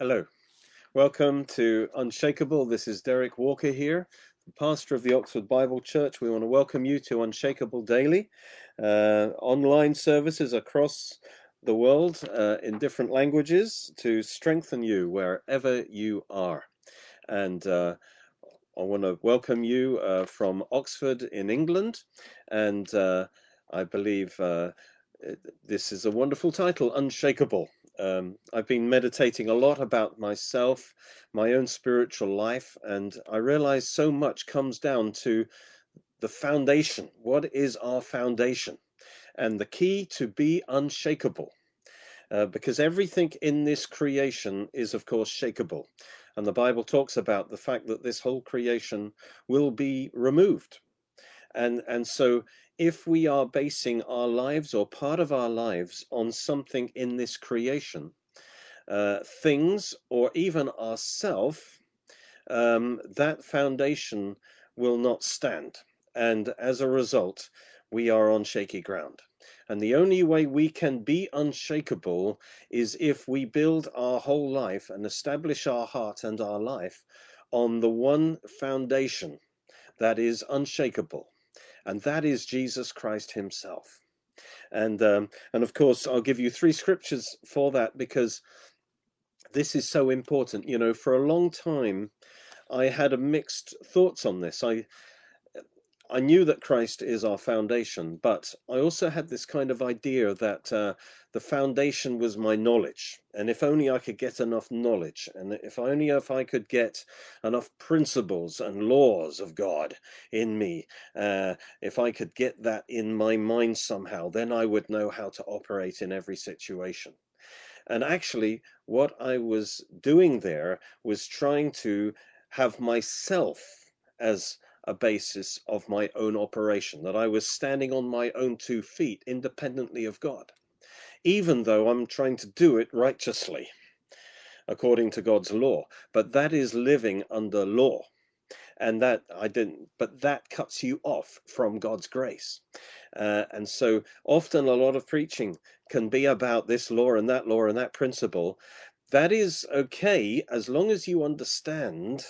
Hello, welcome to Unshakable. This is Derek Walker here, pastor of the Oxford Bible Church. We want to welcome you to Unshakable Daily, uh, online services across the world uh, in different languages to strengthen you wherever you are. And uh, I want to welcome you uh, from Oxford in England, and uh, I believe uh, this is a wonderful title, Unshakable. Um, I've been meditating a lot about myself, my own spiritual life, and I realize so much comes down to the foundation. What is our foundation? And the key to be unshakable. Uh, because everything in this creation is, of course, shakable. And the Bible talks about the fact that this whole creation will be removed. And, and so if we are basing our lives or part of our lives on something in this creation, uh, things or even ourself, um, that foundation will not stand. And as a result, we are on shaky ground. And the only way we can be unshakable is if we build our whole life and establish our heart and our life on the one foundation that is unshakable and that is Jesus Christ Himself. And um, and of course, I'll give you three scriptures for that because this is so important. You know, for a long time, I had a mixed thoughts on this. I I knew that Christ is our foundation, but I also had this kind of idea that uh, the foundation was my knowledge, and if only I could get enough knowledge, and if only if I could get enough principles and laws of God in me, uh, if I could get that in my mind somehow, then I would know how to operate in every situation. And actually, what I was doing there was trying to have myself as a basis of my own operation, that I was standing on my own two feet independently of God, even though I'm trying to do it righteously according to God's law. But that is living under law. And that I didn't, but that cuts you off from God's grace. Uh, and so often a lot of preaching can be about this law and that law and that principle. That is okay as long as you understand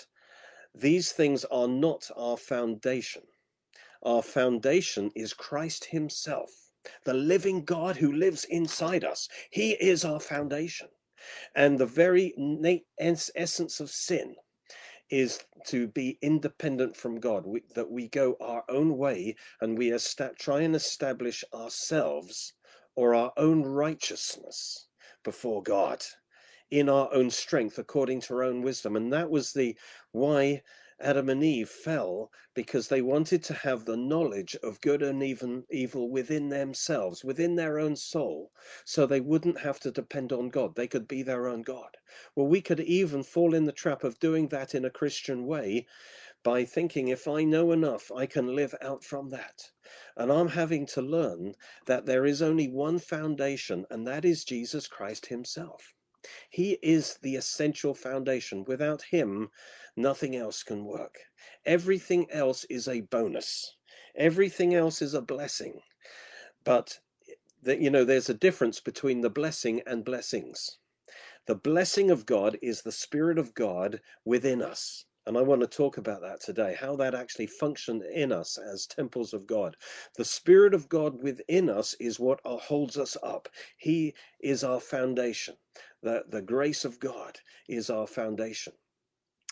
these things are not our foundation. Our foundation is Christ Himself, the living God who lives inside us. He is our foundation. And the very essence of sin is to be independent from God, we, that we go our own way and we try and establish ourselves or our own righteousness before God in our own strength according to our own wisdom. And that was the why Adam and Eve fell because they wanted to have the knowledge of good and even evil within themselves, within their own soul, so they wouldn't have to depend on God. They could be their own God. Well, we could even fall in the trap of doing that in a Christian way by thinking if I know enough, I can live out from that. And I'm having to learn that there is only one foundation, and that is Jesus Christ Himself. He is the essential foundation. Without him, nothing else can work. Everything else is a bonus. Everything else is a blessing. But eh, that you know, there's a difference between the blessing and blessings. The blessing of God is the Spirit of God within us. And I want to talk about that today, how that actually functions in us as temples of God. The Spirit of God within us is what holds us up. He is our foundation. The, the grace of God is our foundation.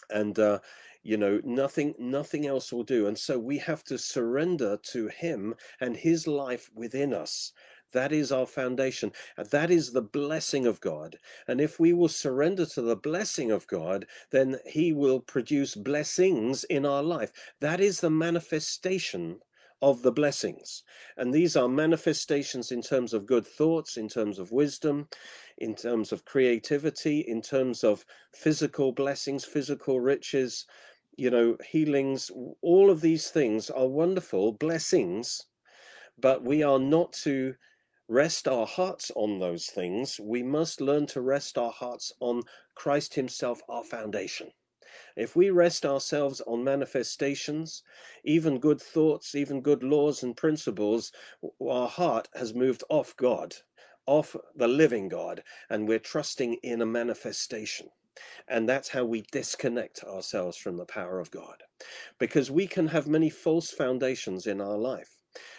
And, uh, you know, nothing, nothing else will do. And so we have to surrender to Him and His life within us that is our foundation. And that is the blessing of God. And if we will surrender to the blessing of God, then He will produce blessings in our life. That is the manifestation of the blessings. And these are manifestations in terms of good thoughts, in terms of wisdom, in terms of creativity, in terms of physical blessings, physical riches, you know, healings. All of these things are wonderful blessings, but we are not to rest our hearts on those things, we must learn to rest our hearts on Christ Himself, our foundation. If we rest ourselves on manifestations, even good thoughts, even good laws and principles, our heart has moved off God, off the living God, and we're trusting in a manifestation. And that's how we disconnect ourselves from the power of God. Because we can have many false foundations in our life.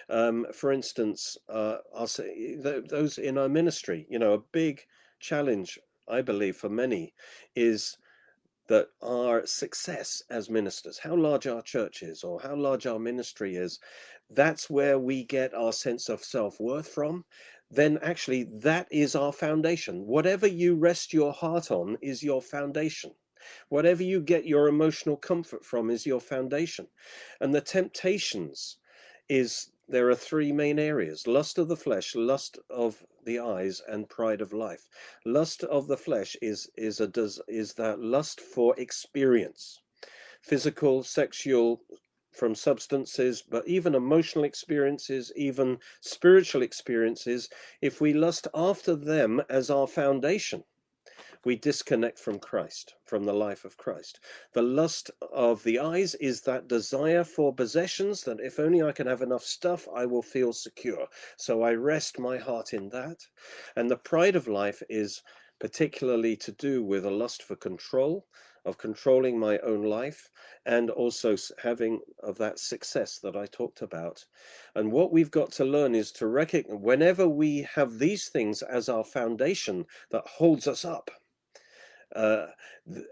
Um, for instance, uh, I'll say those in our ministry, you know, a big challenge, I believe, for many is that our success as ministers, how large our church is or how large our ministry is, that's where we get our sense of self worth from then actually that is our foundation. Whatever you rest your heart on is your foundation. Whatever you get your emotional comfort from is your foundation. And the temptations is there are three main areas lust of the flesh, lust of the eyes, and pride of life. Lust of the flesh is, is, a, does, is that lust for experience physical, sexual, from substances, but even emotional experiences, even spiritual experiences, if we lust after them as our foundation, we disconnect from Christ, from the life of Christ. The lust of the eyes is that desire for possessions, that if only I can have enough stuff, I will feel secure. So I rest my heart in that. And the pride of life is particularly to do with a lust for control, of controlling my own life and also having of that success that I talked about. And what we've got to learn is to recognize whenever we have these things as our foundation that holds us up. Uh,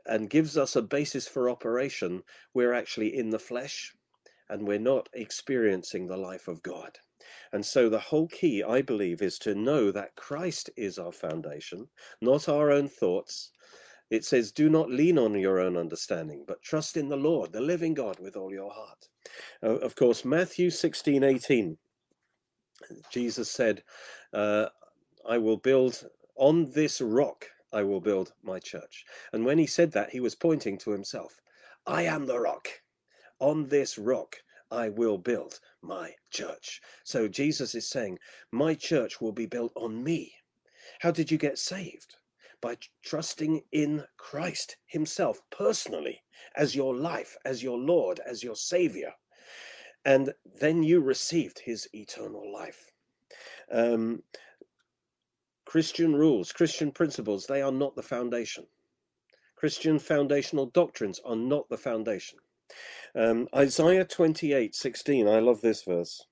and gives us a basis for operation, we're actually in the flesh and we're not experiencing the life of God. And so the whole key, I believe, is to know that Christ is our foundation, not our own thoughts, it says, Do not lean on your own understanding, but trust in the Lord, the living God, with all your heart. Uh, of course, Matthew 16 18, Jesus said, uh, I will build on this rock, I will build my church. And when he said that, he was pointing to himself. I am the rock. On this rock, I will build my church. So Jesus is saying, My church will be built on me. How did you get saved? by trusting in Christ Himself personally as your life, as your Lord, as your Savior. And then you received His eternal life. Um, Christian rules, Christian principles, they are not the foundation. Christian foundational doctrines are not the foundation. Um, Isaiah 28 16, I love this verse.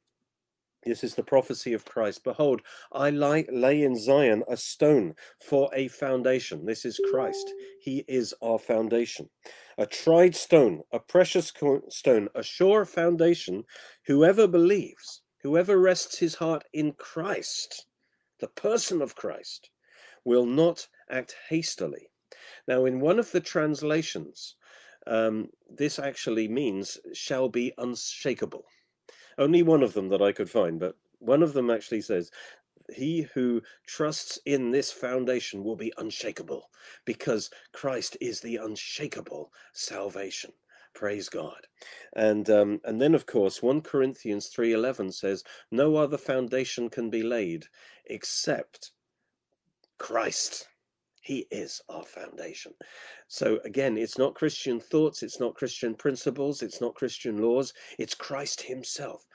This is the prophecy of Christ. Behold, I lay, lay in Zion a stone for a foundation. This is Christ. He is our foundation. A tried stone, a precious stone, a sure foundation. Whoever believes, whoever rests his heart in Christ, the person of Christ, will not act hastily. Now, in one of the translations, um, this actually means shall be unshakable only one of them that I could find, but one of them actually says, he who trusts in this foundation will be unshakable because Christ is the unshakable salvation. Praise God. And um, and then of course 1 Corinthians 3:11 says no other foundation can be laid except Christ. He is our foundation. So again, it's not Christian thoughts, it's not Christian principles, it's not Christian laws, it's Christ Himself.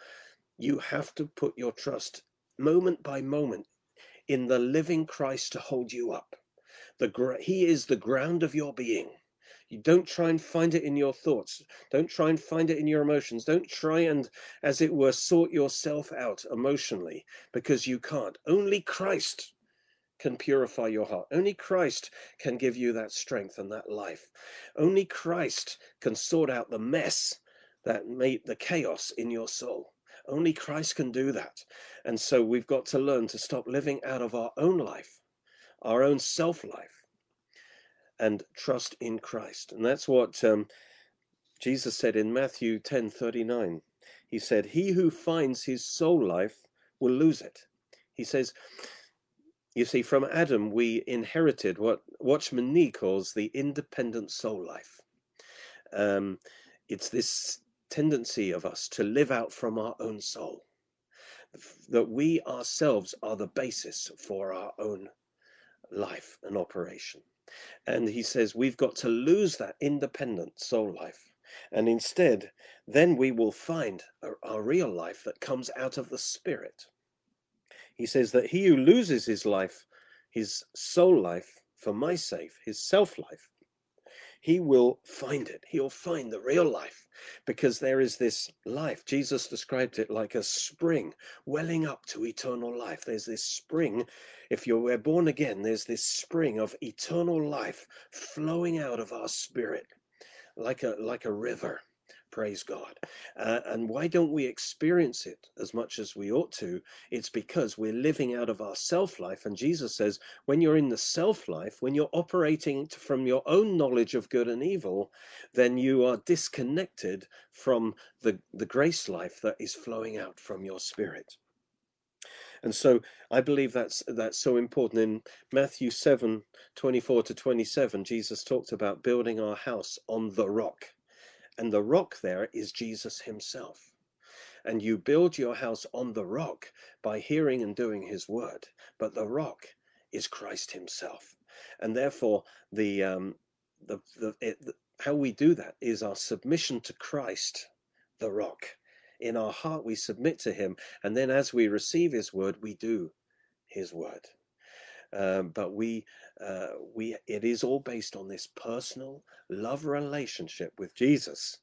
You have to put your trust moment by moment in the living Christ to hold you up. The, he is the ground of your being. You don't try and find it in your thoughts. Don't try and find it in your emotions. Don't try and, as it were, sort yourself out emotionally because you can't. Only Christ can purify your heart. Only Christ can give you that strength and that life. Only Christ can sort out the mess that made the chaos in your soul. Only Christ can do that. And so we've got to learn to stop living out of our own life, our own self life, and trust in Christ. And that's what um, Jesus said in Matthew 10 39. He said, He who finds his soul life will lose it. He says, you see, from Adam, we inherited what Watchman Nee calls the independent soul life. Um, it's this tendency of us to live out from our own soul, that we ourselves are the basis for our own life and operation. And he says we've got to lose that independent soul life. And instead, then we will find our, real life that comes out of the spirit. He says that he who loses his life, his soul life, for my sake, his self life, he will find it. He'll find the real life because there is this life. Jesus described it like a spring welling up to eternal life. There's this spring. If you're born again, there's this spring of eternal life flowing out of our spirit like a like a river praise God. Uh, and why don't we experience it as much as we ought to? It's because we're living out of our self life. And Jesus says, when you're in the self life, when you're operating from your own knowledge of good and evil, then you are disconnected from the, the grace life that is flowing out from your spirit. And so I believe that's that's so important. In Matthew 7, 24 to 27, Jesus talked about building our house on the rock. And the rock there is Jesus himself. And you build your house on the rock by hearing and doing his word. But the rock is Christ himself. And therefore, the, um, the, the, it, the how we do that is our submission to Christ, the rock. In our heart, we submit to him. And then as we receive his word, we do his word. Um, but we uh, we it is all based on this personal love relationship with Jesus.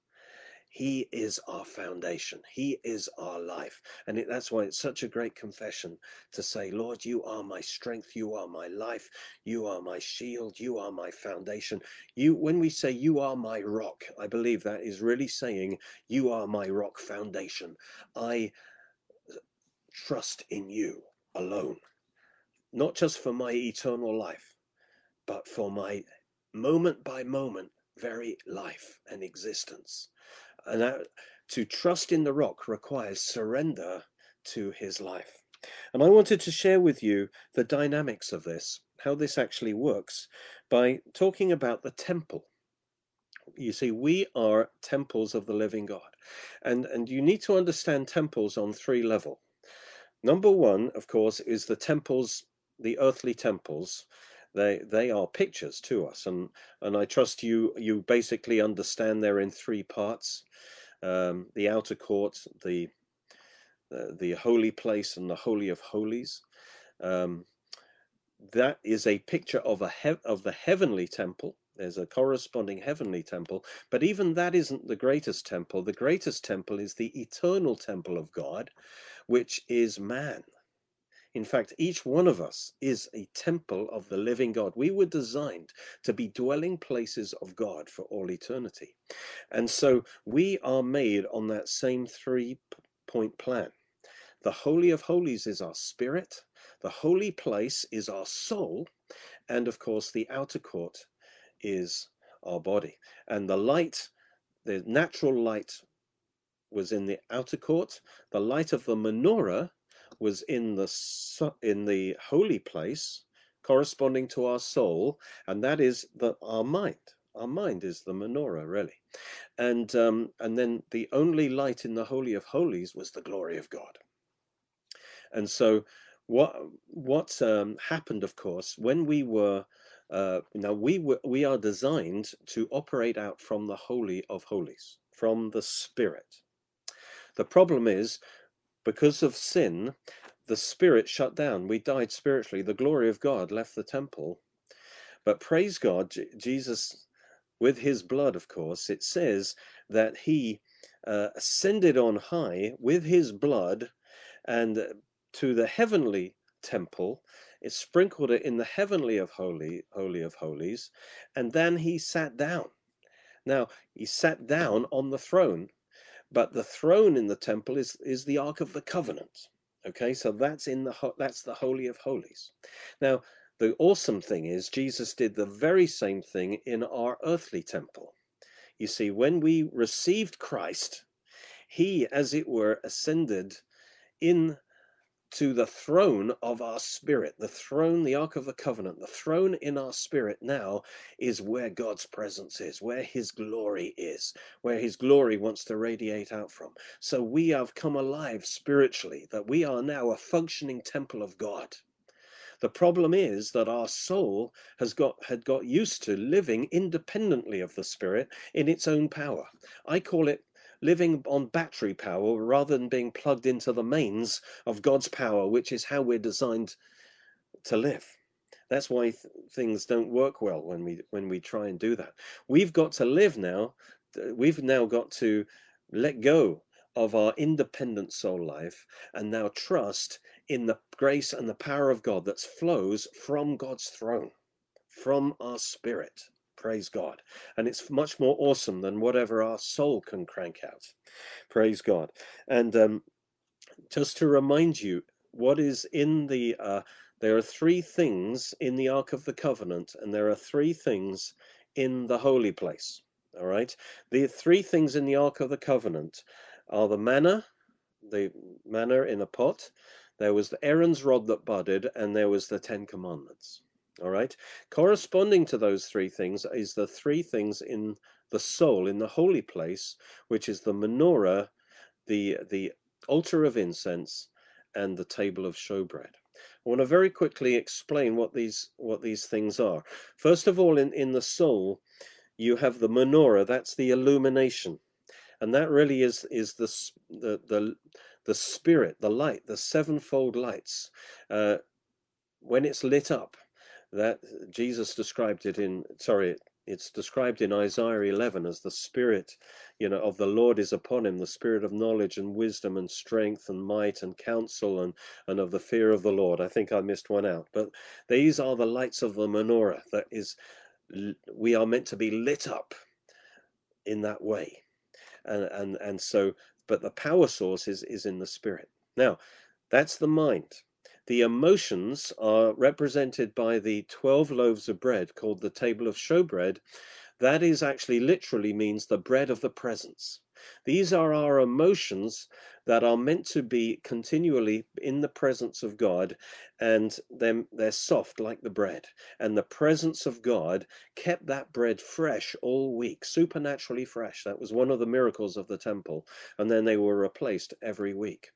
He is our foundation. He is our life. And it, that's why it's such a great confession to say, Lord, you are my strength. You are my life. You are my shield. You are my foundation. You, when we say you are my rock, I believe that is really saying you are my rock foundation. I trust in you alone not just for my eternal life, but for my moment by moment very life and existence. And that, to trust in the rock requires surrender to his life. And I wanted to share with you the dynamics of this, how this actually works, by talking about the temple. You see, we are temples of the living God. And, and you need to understand temples on three levels. Number one, of course, is the temples the earthly temples they they are pictures to us and and i trust you you basically understand they're in three parts um, the outer court the the holy place and the holy of holies. Um, that is a picture of a he- of the heavenly temple. There's a corresponding heavenly temple but even that isn't the greatest temple. The greatest temple is the eternal temple of god which is man in fact, each one of us is a temple of the living God. We were designed to be dwelling places of God for all eternity. And so we are made on that same three point plan. The Holy of Holies is our spirit, the holy place is our soul, and of course, the outer court is our body. And the light, the natural light, was in the outer court. The light of the menorah was in the in the holy place corresponding to our soul and that is the our mind. Our mind is the menorah really. And um, and then the only light in the holy of holies was the glory of god. And so what what um, happened of course when we were uh, now we were we are designed to operate out from the holy of holies from the spirit. The problem is because of sin, the spirit shut down. We died spiritually. The glory of God left the temple. But praise God, Jesus, with his blood, of course, it says that he uh, ascended on high with his blood and to the heavenly temple. It sprinkled it in the heavenly of holy, holy of holies, and then he sat down. Now he sat down on the throne but the throne in the temple is is the ark of the covenant. Okay so that's in the that's the holy of holies. Now the awesome thing is jesus did the very same thing in our earthly temple. You see when we received christ he as it were ascended in to the throne of our spirit. The throne, the Ark of the Covenant, the throne in our spirit now is where God's presence is, where His glory is, where His glory wants to radiate out from. So we have come alive spiritually, that we are now a functioning temple of God. The problem is that our soul has got had got used to living independently of the spirit in its own power. I call it living on battery power rather than being plugged into the mains of God's power, which is how we're designed to live. That's why th- things don't work well when we when we try and do that. We've got to live now. We've now got to let go of our independent soul life and now trust in the grace and the power of God that flows from God's throne, from our spirit. Praise God. And it's much more awesome than whatever our soul can crank out. Praise God. And um, just to remind you, what is in the, uh, there are three things in the Ark of the Covenant, and there are three things in the holy place. All right. The three things in the Ark of the Covenant are the manna, the manna in a pot, there was the Aaron's rod that budded, and there was the Ten Commandments. All right. Corresponding to those three things is the three things in the soul, in the holy place, which is the menorah, the the altar of incense, and the table of showbread. I want to very quickly explain what these what these things are. First of all, in, in the soul, you have the menorah, that's the illumination. And that really is is the the the, the spirit, the light, the sevenfold lights. Uh, when it's lit up, that Jesus described it in sorry, it's described in Isaiah 11 as the spirit, you know, of the Lord is upon him, the spirit of knowledge and wisdom and strength and might and counsel and and of the fear of the Lord. I think I missed one out, but these are the lights of the menorah that is we are meant to be lit up in that way. And and and so but the power source is is in the spirit. Now that's the mind the emotions are represented by the 12 loaves of bread called the table of showbread. That is actually literally means the bread of the presence these are our emotions that are meant to be continually in the presence of God, and they're, they're soft like the bread. And the presence of God kept that bread fresh all week, supernaturally fresh. That was one of the miracles of the temple. And then they were replaced every week.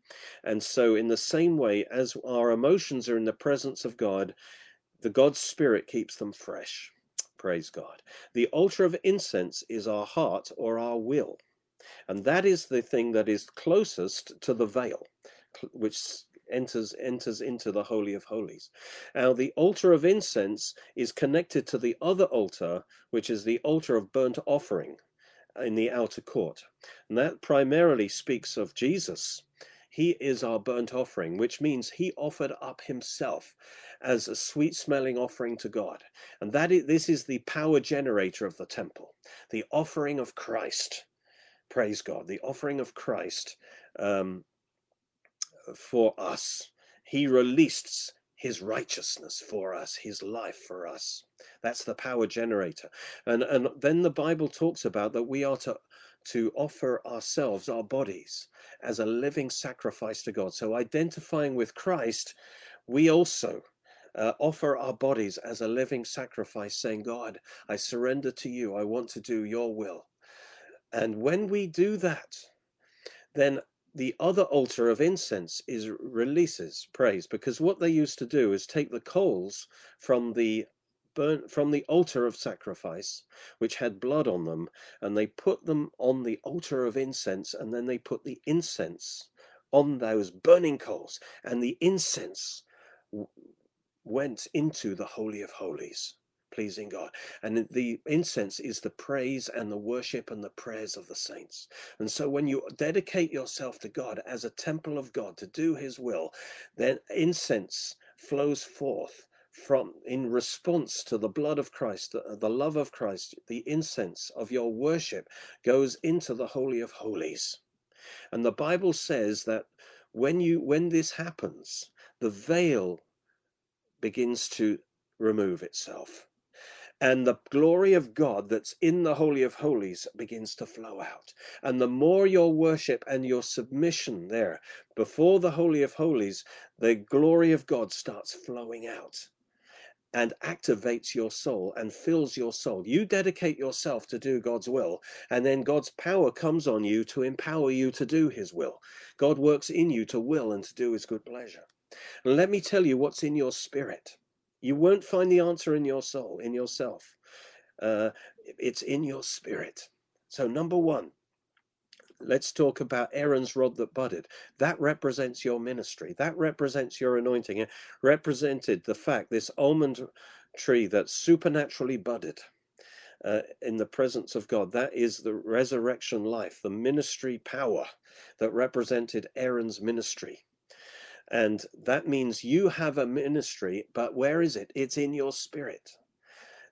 And so, in the same way as our emotions are in the presence of God, the God's Spirit keeps them fresh. Praise God. The altar of incense is our heart or our will. And that is the thing that is closest to the veil, which enters enters into the holy of holies. Now the altar of incense is connected to the other altar which is the altar of burnt offering in the outer court. And that primarily speaks of jesus. He is our burnt offering which means he offered up himself as a sweet smelling offering to god. And that is, this is the power generator of the temple the offering of christ praise God, the offering of Christ um, for us. He released his righteousness for us, his life for us. That's the power generator. And, and then the Bible talks about that we are to, to offer ourselves, our bodies, as a living sacrifice to God. So identifying with Christ, we also uh, offer our bodies as a living sacrifice, saying, God, I surrender to you. I want to do your will. And when we do that, then the other altar of incense is releases praise because what they used to do is take the coals from the burn from the altar of sacrifice which had blood on them and they put them on the altar of incense and then they put the incense on those burning coals and the incense went into the holy of holies pleasing God. And the incense is the praise and the worship and the prayers of the saints. And so when you dedicate yourself to God as a temple of God to do his will, then incense flows forth from in response to the blood of Christ, the, the love of Christ, the incense of your worship goes into the holy of holies. And the Bible says that when you when this happens, the veil begins to remove itself and the glory of God that's in the Holy of Holies begins to flow out. And the more your worship and your submission there before the Holy of Holies, the glory of God starts flowing out and activates your soul and fills your soul. You dedicate yourself to do God's will, and then God's power comes on you to empower you to do His will. God works in you to will and to do His good pleasure. Let me tell you what's in your spirit. You won't find the answer in your soul, in yourself. Uh, it's in your spirit. So, number one, let's talk about Aaron's rod that budded. That represents your ministry. That represents your anointing. It represented the fact this almond tree that supernaturally budded uh, in the presence of God. That is the resurrection life, the ministry power that represented Aaron's ministry. And that means you have a ministry, but where is it? It's in your spirit.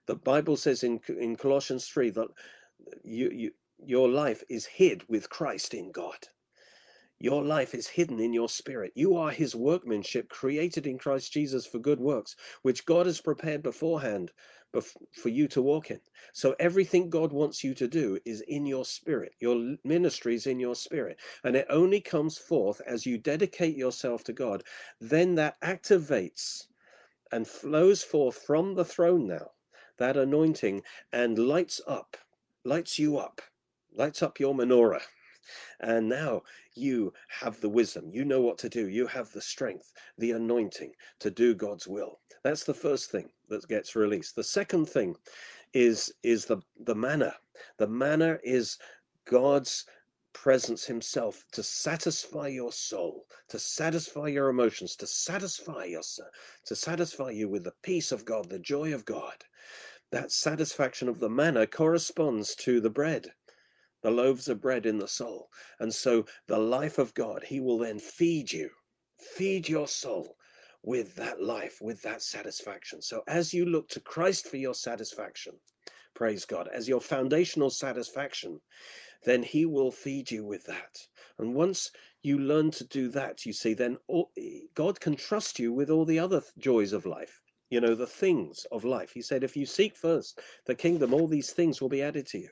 The Bible says in, in Colossians 3 that you, you, your life is hid with Christ in God. Your life is hidden in your spirit. You are his workmanship, created in Christ Jesus for good works, which God has prepared beforehand for you to walk in. So everything God wants you to do is in your spirit. Your ministry is in your spirit. And it only comes forth as you dedicate yourself to God. Then that activates and flows forth from the throne now, that anointing, and lights up, lights you up, lights up your menorah and now you have the wisdom. You know what to do. You have the strength, the anointing to do God's will. That's the first thing that gets released. The second thing is is the the manna. The manna is God's presence himself to satisfy your soul to satisfy your emotions to satisfy yourself to satisfy you with the peace of god the joy of god that satisfaction of the manna corresponds to the bread the loaves of bread in the soul. And so the life of God, He will then feed you, feed your soul with that life, with that satisfaction. So as you look to Christ for your satisfaction, praise God, as your foundational satisfaction, then He will feed you with that. And once you learn to do that, you see, then all, eh, God can trust you with all the other joys of life you know, the things of life. He said, if you seek first the kingdom, all these things will be added to you.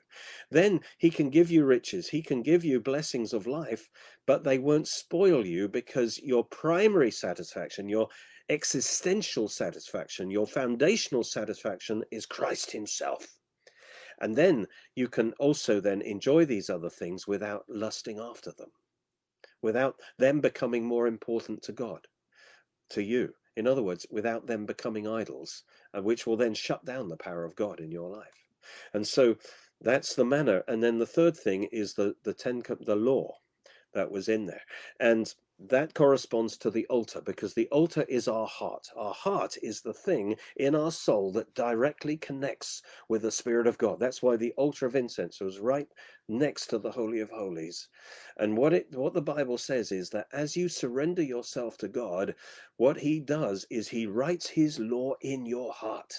Then he can give you riches, he can give you blessings of life, but they won't spoil you because your primary satisfaction, your existential satisfaction, your foundational satisfaction is Christ himself. And then you can also then enjoy these other things without lusting after them, without them becoming more important to God, to you. In other words, without them becoming idols, uh, which will then shut down the power of God in your life. And so that's the manna. And then the third thing is the the ten the law that was in there. And that corresponds to the altar because the altar is our heart. Our heart is the thing in our soul that directly connects with the Spirit of God. That's why the altar of incense was right next to the Holy of Holies. And what it what the Bible says is that as you surrender yourself to God, what he does is he writes his law in your heart.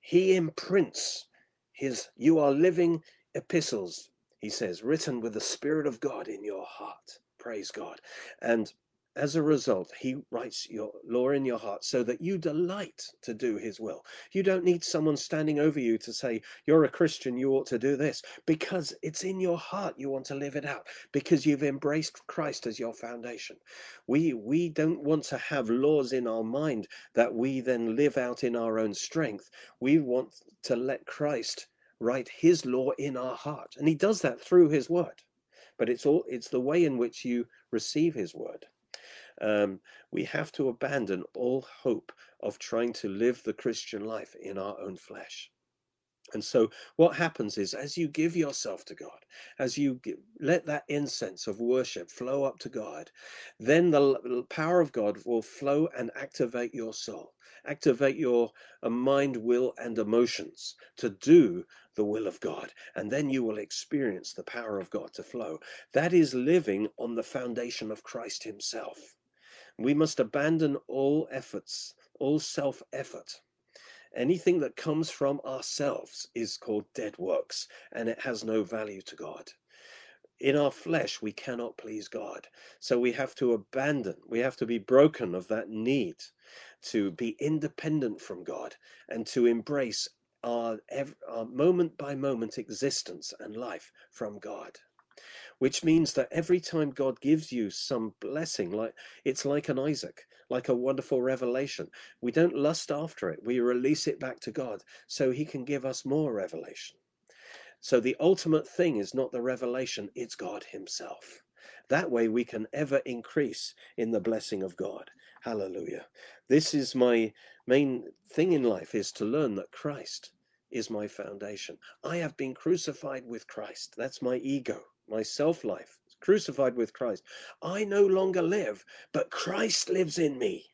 He imprints his you are living epistles, he says, written with the Spirit of God in your heart. Praise God. And as a result, he writes your law in your heart so that you delight to do his will. You don't need someone standing over you to say, You're a Christian, you ought to do this, because it's in your heart you want to live it out, because you've embraced Christ as your foundation. We, we don't want to have laws in our mind that we then live out in our own strength. We want to let Christ write his law in our heart. And he does that through his word but it's all it's the way in which you receive his word. Um, we have to abandon all hope of trying to live the christian life in our own flesh. And so what happens is as you give yourself to God, as you give, let that incense of worship flow up to God, then the power of God will flow and activate your soul, activate your uh, mind, will, and emotions to do the will of God. And then you will experience the power of God to flow. That is living on the foundation of Christ himself. We must abandon all efforts, all self effort Anything that comes from ourselves is called dead works, and it has no value to God. In our flesh, we cannot please God. So we have to abandon, we have to be broken of that need to be independent from God and to embrace our, our moment by moment existence and life from God which means that every time God gives you some blessing, like it's like an Isaac, like a wonderful revelation, we don't lust after it. We release it back to God so he can give us more revelation. So the ultimate thing is not the revelation, it's God himself. That way we can ever increase in the blessing of God. Hallelujah. This is my main thing in life is to learn that Christ is my foundation. I have been crucified with Christ. That's my ego. my self life, crucified with Christ. I no longer live, but Christ lives in me.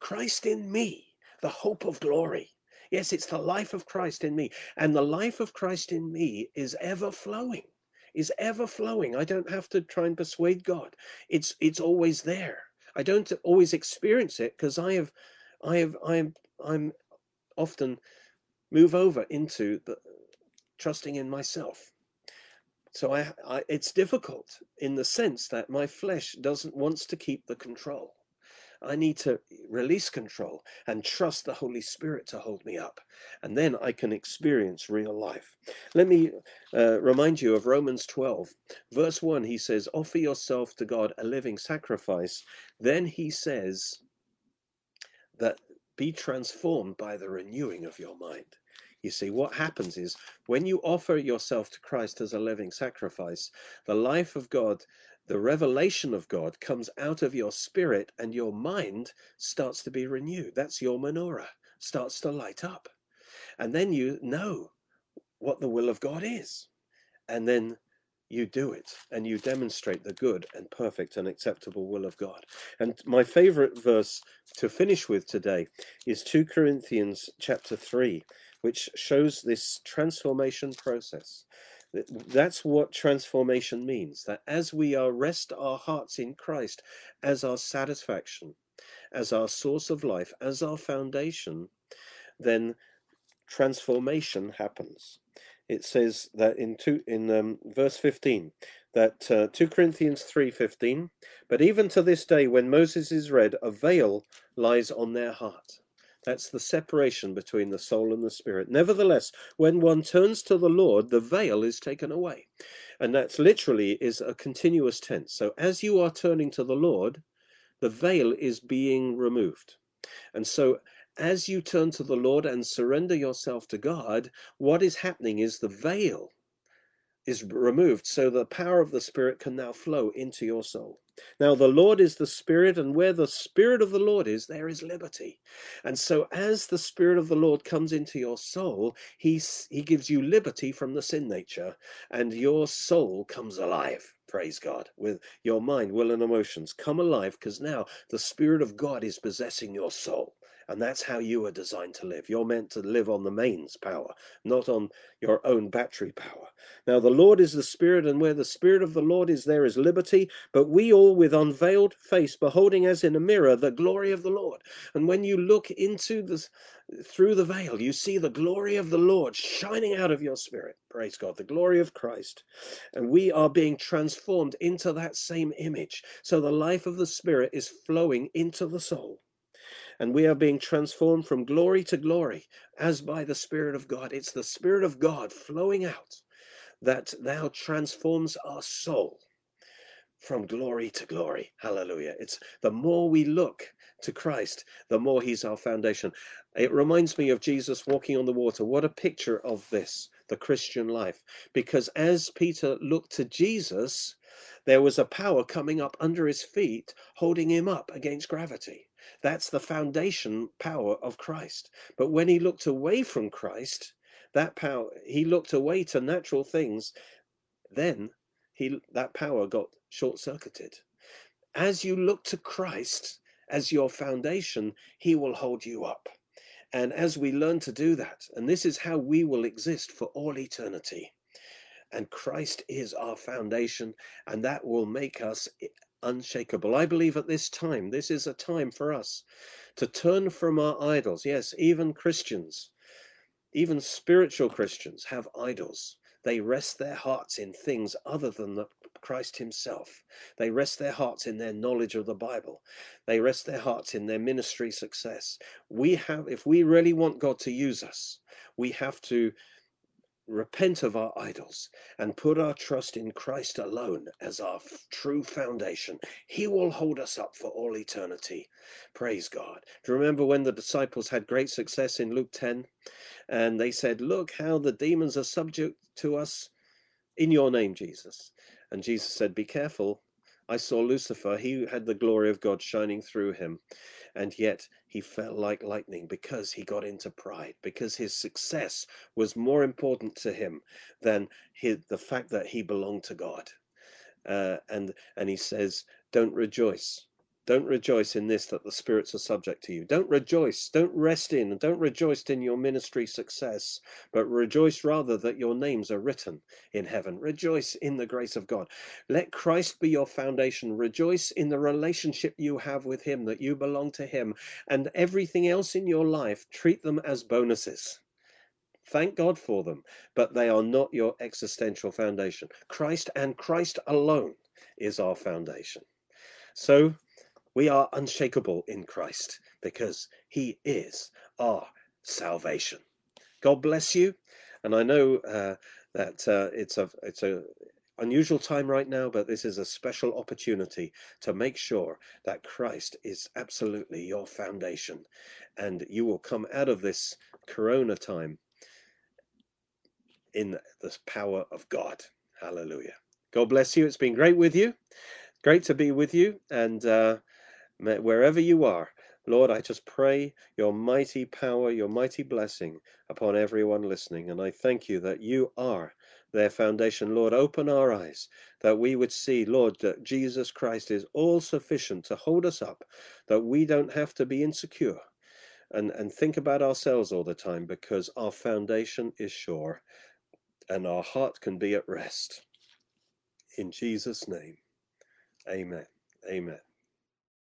Christ in me, the hope of glory. Yes, it's the life of Christ in me. And the life of Christ in me is ever flowing, is ever flowing. I don't have to try and persuade God. It's it's always there. I don't always experience it because I have I have I'm I'm often move over into the trusting in myself. So I, I, it's difficult in the sense that my flesh doesn't wants to keep the control. I need to release control and trust the Holy Spirit to hold me up. And then I can experience real life. Let me uh, remind you of Romans 12, verse 1. He says, Offer yourself to God a living sacrifice. Then he says that be transformed by the renewing of your mind. You see, what happens is when you offer yourself to Christ as a living sacrifice, the life of God, the revelation of God comes out of your spirit and your mind starts to be renewed. That's your menorah, starts to light up. And then you know what the will of God is. And then you do it and you demonstrate the good and perfect and acceptable will of God. And my favorite verse to finish with today is 2 Corinthians chapter 3 which shows this transformation process. That's what transformation means that as we are rest our hearts in Christ as our satisfaction, as our source of life, as our foundation, then transformation happens. It says that in two in um, verse 15 that uh, 2 Corinthians 3:15 but even to this day when Moses is read a veil lies on their heart that's the separation between the soul and the spirit. Nevertheless, when one turns to the Lord, the veil is taken away. And that's literally is a continuous tense. So as you are turning to the Lord, the veil is being removed. And so as you turn to the Lord and surrender yourself to God, what is happening is the veil is removed so the power of the Spirit can now flow into your soul. Now, the Lord is the Spirit, and where the Spirit of the Lord is, there is liberty. And so, as the Spirit of the Lord comes into your soul, he, he gives you liberty from the sin nature, and your soul comes alive. Praise God. With your mind, will, and emotions come alive because now the Spirit of God is possessing your soul. And that's how you are designed to live. You're meant to live on the mains power, not on your own battery power. Now, the Lord is the Spirit, and where the Spirit of the Lord is, there is liberty. But we all, with unveiled face, beholding as in a mirror the glory of the Lord. And when you look into the through the veil, you see the glory of the Lord shining out of your spirit. Praise God, the glory of Christ. And we are being transformed into that same image. So the life of the Spirit is flowing into the soul and we are being transformed from glory to glory as by the Spirit of God. It's the Spirit of God flowing out that now transforms our soul from glory to glory. Hallelujah. It's the more we look to Christ, the more he's our foundation. It reminds me of Jesus walking on the water. What a picture of this, the Christian life. Because as Peter looked to Jesus, there was a power coming up under his feet, holding him up against gravity. That's the foundation power of Christ. But when he looked away from Christ, that power, he looked away to natural things, then he that power got short circuited. As you look to Christ as your foundation, he will hold you up. And as we learn to do that, and this is how we will exist for all eternity. And Christ is our foundation, and that will make us eh, unshakable. I believe at this time, this is a time for us to turn from our idols. Yes, even Christians, even spiritual Christians have idols. They rest their hearts in things other than the Christ Himself. They rest their hearts in their knowledge of the Bible. They rest their hearts in their ministry success. We have, if we really want God to use us, we have to repent of our idols and put our trust in Christ alone as our f- true foundation, He will hold us up for all eternity. Praise God. Do you remember when the disciples had great success in Luke 10 and they said, Look how the demons are subject to us in your name, Jesus? And Jesus said, Be careful. I saw Lucifer, he had the glory of God shining through him and yet he fell like lightning because he got into pride, because his success was more important to him than his, the fact that he belonged to God. uh, and and he says, "Don't rejoice." Don't rejoice in this that the spirits are subject to you. Don't rejoice. Don't rest in and don't rejoice in your ministry success, but rejoice rather that your names are written in heaven. Rejoice in the grace of God. Let Christ be your foundation. Rejoice in the relationship you have with Him, that you belong to Him, and everything else in your life, treat them as bonuses. Thank God for them, but they are not your existential foundation. Christ and Christ alone is our foundation. So, we are unshakable in Christ because he is our salvation. God bless you. And I know uh, that uh, it's a it's a unusual time right now, but this is a special opportunity to make sure that Christ is absolutely your foundation, and you will come out of this Corona time in the power of God. Hallelujah. God bless you. It's been great with you. Great to be with you, and. Uh, wherever you are, Lord, I just pray your mighty power, your mighty blessing upon everyone listening. And I thank you that you are their foundation. Lord, open our eyes that we would see, Lord, that Jesus Christ is all sufficient to hold us up, that we don't have to be insecure and, and think about ourselves all the time because our foundation is sure and our heart can be at rest. In Jesus' name, amen. Amen.